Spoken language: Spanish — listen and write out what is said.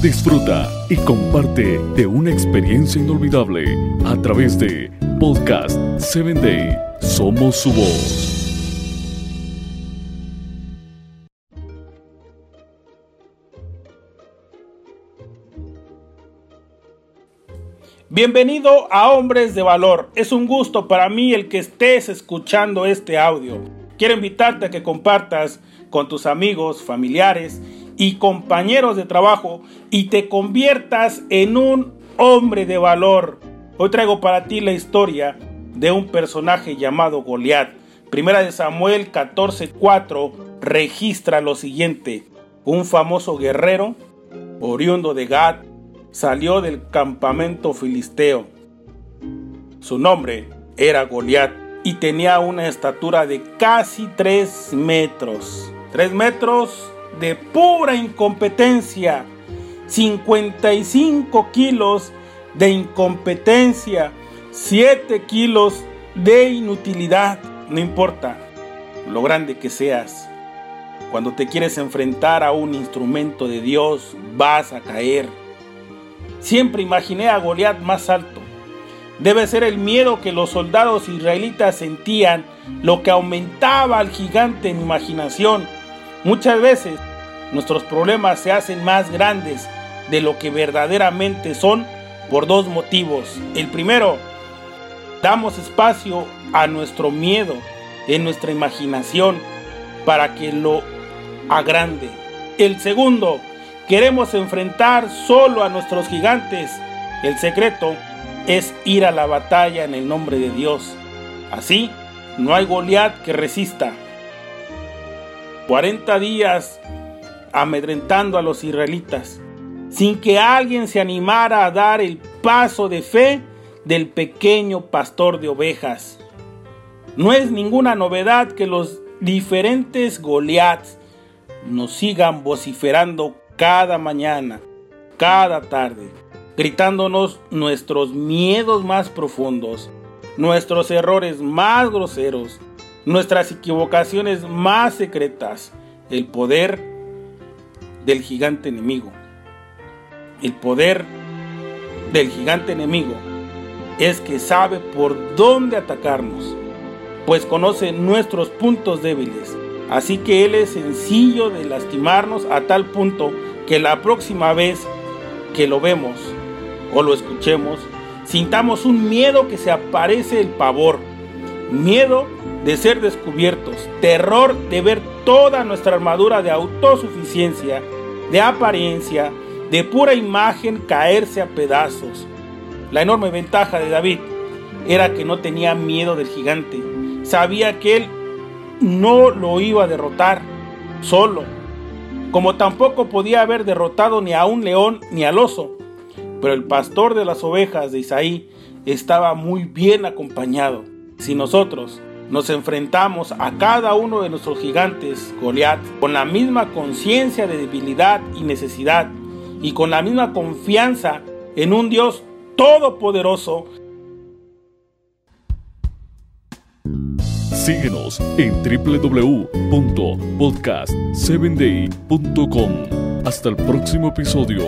Disfruta y comparte de una experiencia inolvidable a través de Podcast 7 Day. Somos su voz. Bienvenido a Hombres de Valor. Es un gusto para mí el que estés escuchando este audio. Quiero invitarte a que compartas con tus amigos, familiares y compañeros de trabajo y te conviertas en un hombre de valor. Hoy traigo para ti la historia de un personaje llamado Goliat. Primera de Samuel 14:4 registra lo siguiente: un famoso guerrero oriundo de Gad salió del campamento filisteo. Su nombre era Goliat y tenía una estatura de casi 3 metros. 3 metros de pura incompetencia, 55 kilos de incompetencia, 7 kilos de inutilidad, no importa lo grande que seas. Cuando te quieres enfrentar a un instrumento de Dios, vas a caer. Siempre imaginé a Goliat más alto. Debe ser el miedo que los soldados israelitas sentían lo que aumentaba al gigante en imaginación Muchas veces nuestros problemas se hacen más grandes de lo que verdaderamente son por dos motivos. El primero, damos espacio a nuestro miedo en nuestra imaginación para que lo agrande. El segundo, queremos enfrentar solo a nuestros gigantes. El secreto es ir a la batalla en el nombre de Dios. Así, no hay Goliat que resista. 40 días amedrentando a los israelitas, sin que alguien se animara a dar el paso de fe del pequeño pastor de ovejas. No es ninguna novedad que los diferentes Goliaths nos sigan vociferando cada mañana, cada tarde, gritándonos nuestros miedos más profundos, nuestros errores más groseros, nuestras equivocaciones más secretas, el poder del gigante enemigo. El poder del gigante enemigo es que sabe por dónde atacarnos, pues conoce nuestros puntos débiles. Así que Él es sencillo de lastimarnos a tal punto que la próxima vez que lo vemos o lo escuchemos, sintamos un miedo que se aparece el pavor, miedo de ser descubiertos, terror de ver toda nuestra armadura de autosuficiencia, de apariencia, de pura imagen caerse a pedazos. La enorme ventaja de David era que no tenía miedo del gigante, sabía que él no lo iba a derrotar solo, como tampoco podía haber derrotado ni a un león ni al oso. Pero el pastor de las ovejas de Isaí estaba muy bien acompañado. Si nosotros nos enfrentamos a cada uno de nuestros gigantes, Goliat, con la misma conciencia de debilidad y necesidad y con la misma confianza en un Dios todopoderoso. Síguenos en www.podcast7day.com. Hasta el próximo episodio.